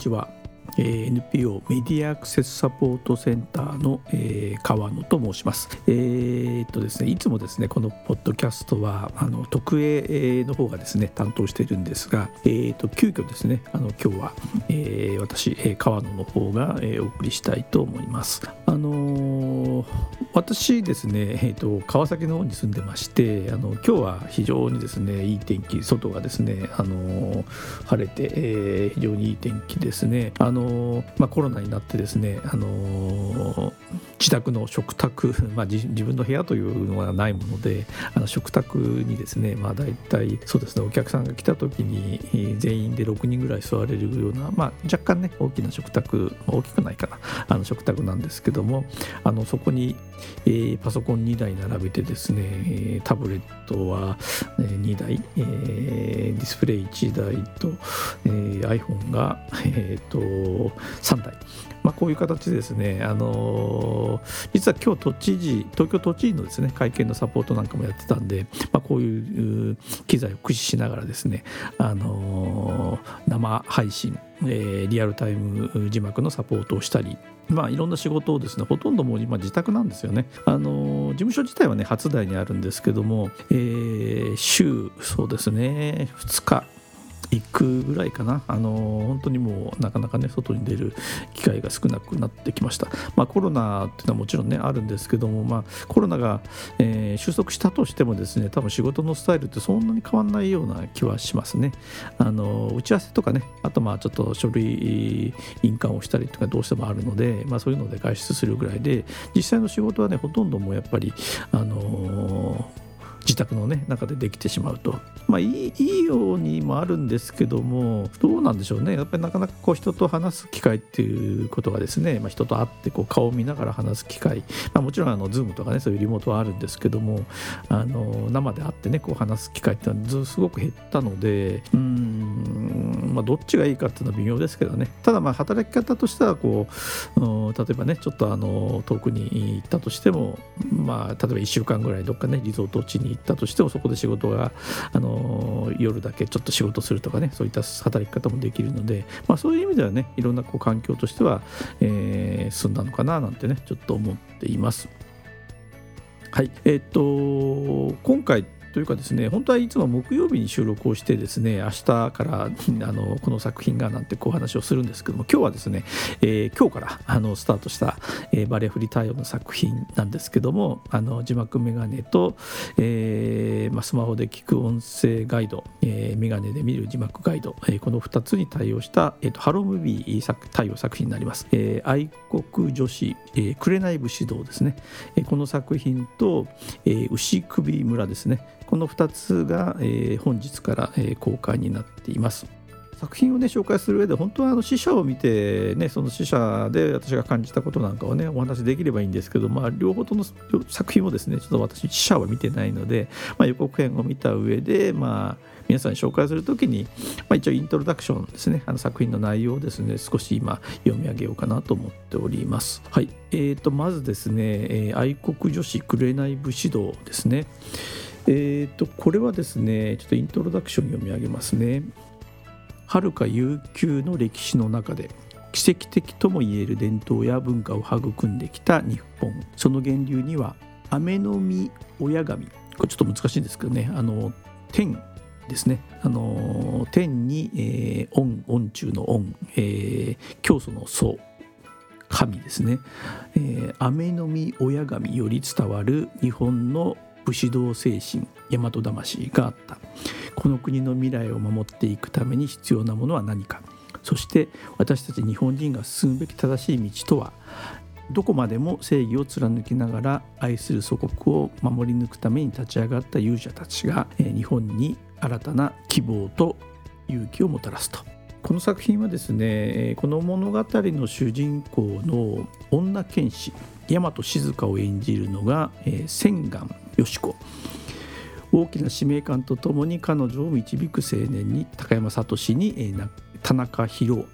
ちは。NPO メディアアクセスサポートセンターの、えー、川野と申します。えー、っとですねいつもですねこのポッドキャストはあの特営の方がですね担当しているんですが、えー、っと急遽ですねあの今日は、えー、私、川野の方が、えー、お送りしたいと思います。あのー、私ですね えー、っと川崎の方に住んでましてあの今日は非常にですねいい天気外がですねあの晴れて、えー、非常にいい天気ですね。あのまあ、コロナになってですね、あの自宅の食卓、まあ、自分の部屋というのはないものであの食卓にですね、まあ、大体そうですねお客さんが来た時に全員で6人ぐらい座れるような、まあ、若干ね大きな食卓大きくないかなあの食卓なんですけどもあのそこに、えー、パソコン2台並べてですねタブレットは2台、えー、ディスプレイ1台と、えー、iPhone が、えー、と3台、まあ、こういう形ですね、あのー、実は今日都知事東京都知事のですね会見のサポートなんかもやってたんで、まあ、こういう機材を駆使しながらですね、あのー、生配信えー、リアルタイム字幕のサポートをしたり、まあ、いろんな仕事をですねほとんどもう今自宅なんですよね。あの事務所自体はね初台にあるんですけども、えー、週そうですね2日行くぐらいかな。あの本当にもうなかなかね外に出る機会が少なくなってきました、まあ、コロナっていうのはもちろんねあるんですけども、まあ、コロナが、えー、収束したとしてもですね多分仕事のスタイルってそんなに変わんないような気はしますね。あの打ち合わせとかねあとまあちょっと書類印鑑をしたりとかどうしてもあるので、まあ、そういうので外出するぐらいで実際の仕事はねほとんどもうやっぱりあの宅の、ね、中でできてしまうと、まあ、いいいいようにもあるんですけどもどうなんでしょうね。やっぱりなかなかこう人と話す機会っていうことがですね、まあ、人と会ってこう顔を見ながら話す機会、まあ、もちろんあの Zoom とかねそういうリモートはあるんですけどもあの生で会ってねこう話す機会ってのはすごく減ったのでうんまあどっちがいいかっていうのは微妙ですけどねただまあ働き方としてはこう例えばねちょっとあの遠くに行ったとしてもまあ例えば1週間ぐらいどっかねリゾート地に行ったとしてもそこで仕事があの夜だけちょっと仕事するとかねそういった働き方もできるので、まあ、そういう意味ではねいろんなこう環境としては、えー、進んだのかななんてねちょっと思っています。はいえっ、と今回というかですね本当はいつも木曜日に収録をしてですね明日から あのこの作品がなんてこう話をするんですけども今日はですね、えー、今日からあのスタートした、えー、バレエフリ対応の作品なんですけどもあの字幕メガネと、えーまあ、スマホで聞く音声ガイド、えー、メガネで見る字幕ガイド、えー、この2つに対応した、えーと、ハロームービー作対応作品になります、えー、愛国女子、えー、紅武士道ですね、えー、この作品と、えー、牛首村ですね。この2つが、えー、本日から、えー、公開になっています。作品をね紹介する上で本当はあの死者を見てねその死者で私が感じたことなんかをねお話できればいいんですけどまあ両方との作品をですねちょっと私死者は見てないので、まあ、予告編を見た上でまあ皆さんに紹介する時に、まあ、一応イントロダクションですねあの作品の内容をですね少し今読み上げようかなと思っております。はい。えーとまずですね、えー、愛国女子紅武士道ですね。えーと、これはですねちょっとイントロダクション読み上げますね。はるか悠久の歴史の中で奇跡的ともいえる伝統や文化を育んできた日本。その源流には雨の実親神。これちょっと難しいんですけどねあの天ですね。あの天に、えー、恩恩中の恩、えー、教祖の祖。神ですね、えー、雨の実親神より伝わる日本の武士道精神大和魂があった。この国の未来を守っていくために必要なものは何か。そして私たち日本人が進むべき正しい道とはどこまでも正義を貫きながら愛する祖国を守り抜くために立ち上がった勇者たちが日本に新たな希望と勇気をもたらすと。この作品はですねこの物語の主人公の女剣士大和静香を演じるのが、えー、千願よし子。大きな使命感とともに彼女を導く青年に高山聡に、えー、田中宏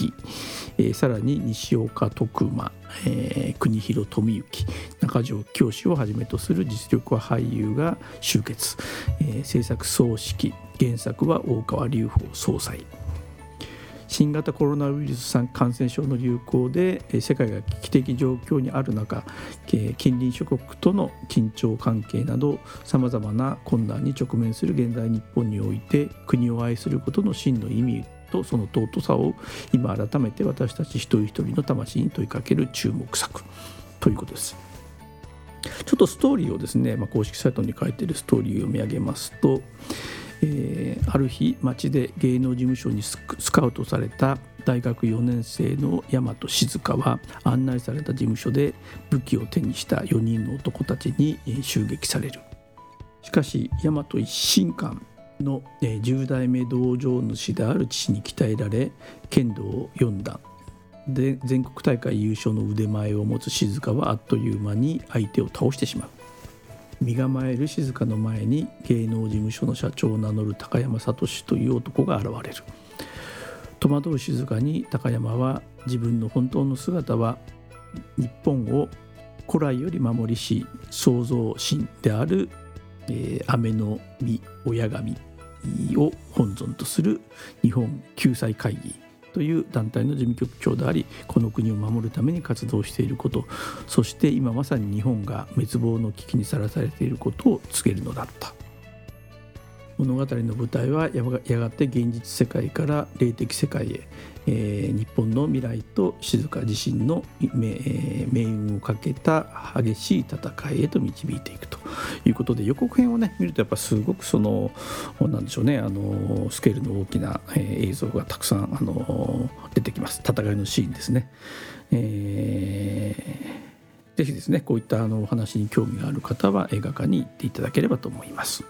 明、えー、さらに西岡徳馬、えー、国広富之中条教師をはじめとする実力派俳優が集結、えー、制作総指揮原作は大川隆法総裁。新型コロナウイルス感染症の流行で世界が危機的状況にある中近隣諸国との緊張関係などさまざまな困難に直面する現代日本において国を愛することの真の意味とその尊さを今改めて私たち一人一人の魂に問いかける注目作ということです。ちょっとストーリーをですね、まあ、公式サイトに書いてるストーリーを読み上げますと、えー、ある日町で芸能事務所にスカウトされた大学4年生の大和静香は案内された事務所で武器を手にした4人の男たちに襲撃される。しかし大和一心館の10代目道場主である父に鍛えられ剣道を4段。で全国大会優勝の腕前を持つ静香はあっという間に相手を倒してしまう。身構える静香の前に芸能事務所の社長を名乗る高山聡という男が現れる。戸惑う静香に高山は自分の本当の姿は日本を古来より守りし創造神である、えー、雨の実親神を本尊とする日本救済会議。という団体の事務局長でありこの国を守るために活動していることそして今まさに日本が滅亡の危機にさらされていることを告げるのだった。物語の舞台はやがて現実世界から霊的世界へえー、日本の未来と静香自身の命運をかけた激しい戦いへと導いていくということで予告編をね見るとやっぱすごくそのなんでしょうねあのスケールの大きな、映像がたくさんあの出てきます戦いのシーンですね。えー、ぜひですねこういったあのお話に興味がある方は映画館に行っていただければと思います。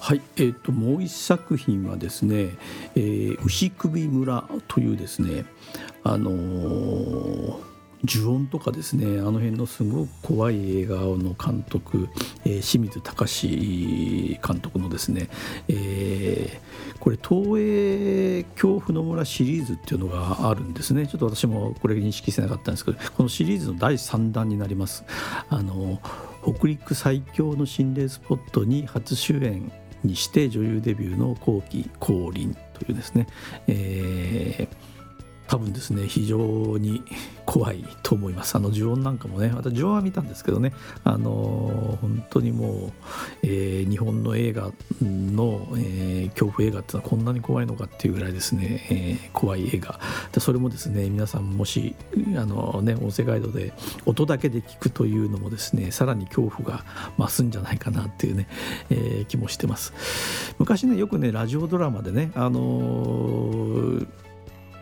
はい、えーと、もう一作品はですね「えー、牛首村」というですねあのー、呪音とかですねあの辺のすごく怖い映画の監督、えー、清水隆監督のですね、えー、これ東映恐怖の村シリーズっていうのがあるんですね。ちょっと私もこれ認識してなかったんですけどこのシリーズの第3弾になります。あの北陸最強の心霊スポットに初主演にして女優デビューの後期降臨というですね、えー多分ですね非常に怖いと思います。あの呪音なんかもねまた呪音は見たんですけどね。あの本当にもう、えー、日本の映画の、えー、恐怖映画ってのはこんなに怖いのかっていうぐらいですね、えー、怖い映画。でそれもですね皆さんもしあのね音声ガイドで音だけで聞くというのもですねさらに恐怖が増すんじゃないかなっていうね、えー、気もしてます。昔ねよくねラジオドラマでねあの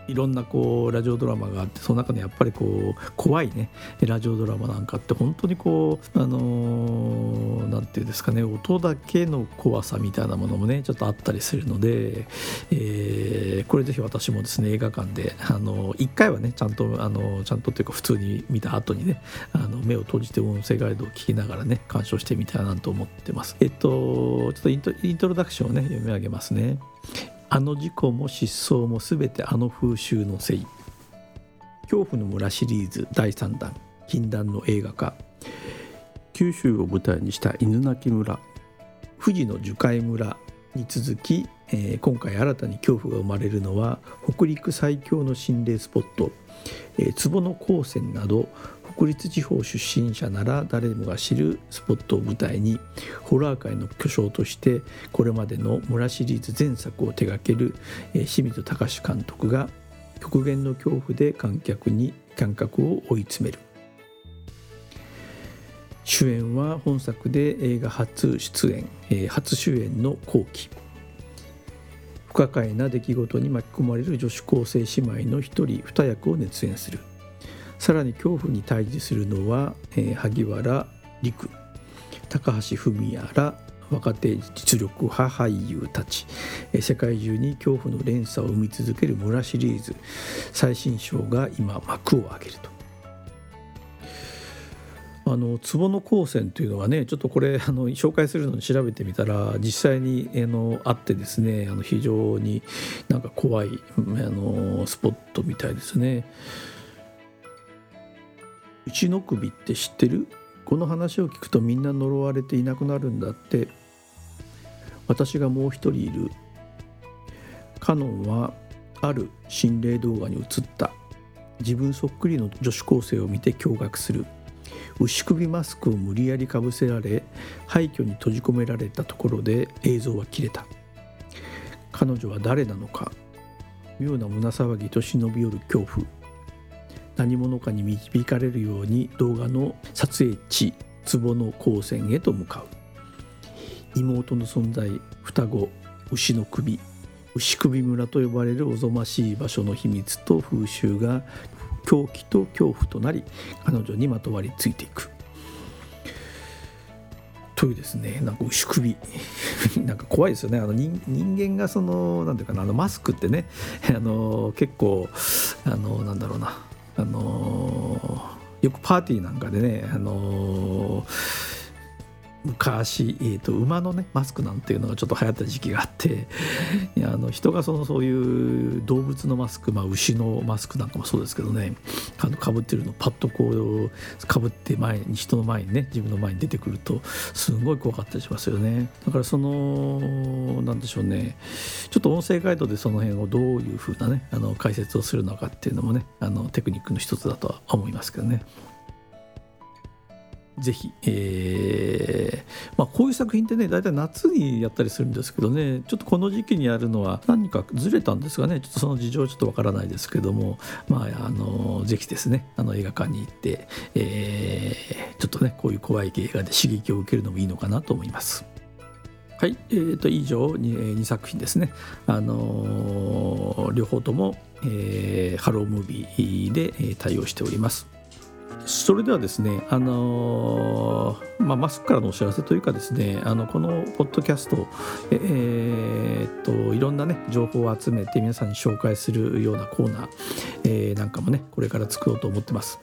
いろんなこうラジオドラマがあってその中でやっぱりこう怖いねラジオドラマなんかって本当にこうあの何、ー、て言うんですかね音だけの怖さみたいなものもねちょっとあったりするので、えー、これぜひ私もですね映画館であの1回はねちゃんとあのちゃんとというか普通に見た後にねあの目を閉じて音声ガイドを聞きながらね鑑賞してみたいなと思ってます。えっとちょっとイントイントロダクションをね読み上げますね。あの事故も失踪も全てあの風習のせい。恐怖の村シリーズ第3弾禁断の映画化。九州を舞台にした犬鳴村。富士の樹海村に続き、えー、今回新たに恐怖が生まれるのは北陸最強の心霊スポット、えー、坪野高専など北陸地方出身者なら誰もが知るスポットを舞台にホラー界の巨匠としてこれまでの村シリーズ前作を手掛ける清水隆監督が極限の恐怖で観客に感覚を追い詰める。主演は本作で映画初出演初主演の後期。不可解な出来事に巻き込まれる女子高生姉妹の一人二役を熱演する。さらに恐怖に対峙するのは、えー、萩原陸高橋文也ら若手実力派俳優たち世界中に恐怖の連鎖を生み続ける村シリーズ最新章が今幕を開けると。あの壺の光線というのはねちょっとこれあの紹介するのに調べてみたら実際にあのあってですねあの非常になんか怖いあのスポットみたいですね。一の首って知ってる？この話を聞くとみんな呪われていなくなるんだって。私がもう一人いる。カノンはある心霊動画に映った。自分そっくりの女子高生を見て驚愕する。牛首マスクを無理やりかぶせられ廃墟に閉じ込められたところで映像は切れた。彼女は誰なのか。妙な胸騒ぎと忍び寄る恐怖。何者かに導かれるように動画の撮影地壺の光線へと向かう。妹の存在双子牛の首牛首村と呼ばれるおぞましい場所の秘密と風習が狂気と恐怖となり彼女にまとわりついていく。というですねなんか牛首。なんか怖いですよね。あの人間がその何ていうかなあのマスクってね。あの結構あのなんだろうな。あのよくパーティーなんかでねあの昔、えーと、馬のねマスクなんていうのがちょっと流行った時期があってあの人がそのそういう動物のマスク、まあ、牛のマスクなんかもそうですけどねあのかぶってるのパッとこうかぶって前に人の前にね自分の前に出てくるとすごい怖かったりしますよねだからそのなんでしょうねちょっと音声ガイドでその辺をどういうふうなねあの解説をするのかっていうのもねあのテクニックの一つだとは思いますけどね。ぜひ、えーまあ、こういう作品ってね大体夏にやったりするんですけどねちょっとこの時期にやるのは何かずれたんですがねちょっとその事情ちょっとわからないですけども、まあ、あのぜひですねあの映画館に行って、えー、ちょっとねこういう怖い映画で刺激を受けるのもいいのかなと思います。はい、えー、と以上 2, 2作品ですね、あのー、両方とも、えー、ハロームービーで対応しております。それではですね、あのー、まあ、マスクからのお知らせというかですねあのこのポッドキャスト、えー、っといろんなね情報を集めて皆さんに紹介するようなコーナー、えー、なんかもねこれから作ろうと思ってます。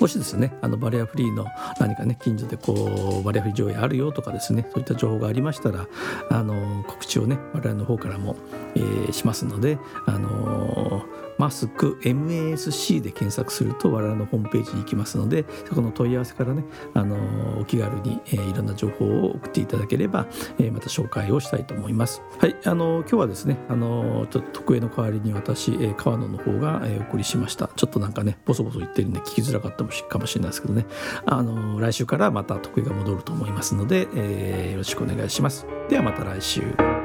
もしですねあのバリアフリーの何かね近所でこうバリアフリー上映あるよとかですねそういった情報がありましたらあの告知をね我々の方からも、えー、しますのであのマスク MASC で検索すると我々のホームページに行きますのでそこの問い合わせからねあのお気軽に、えー、いろんな情報を送っていただければ、えー、また紹介をしたいと思います。はいあの今日はですねあのちょっと特営の代わりに私、えー、川野の方が、え、お送りしました。ちょっとなんかねボソボソ言ってるんで聞きづらかったかもしれないですけどね。あの来週からまた得意が戻ると思いますので、え、よろしくお願いします。ではまた来週。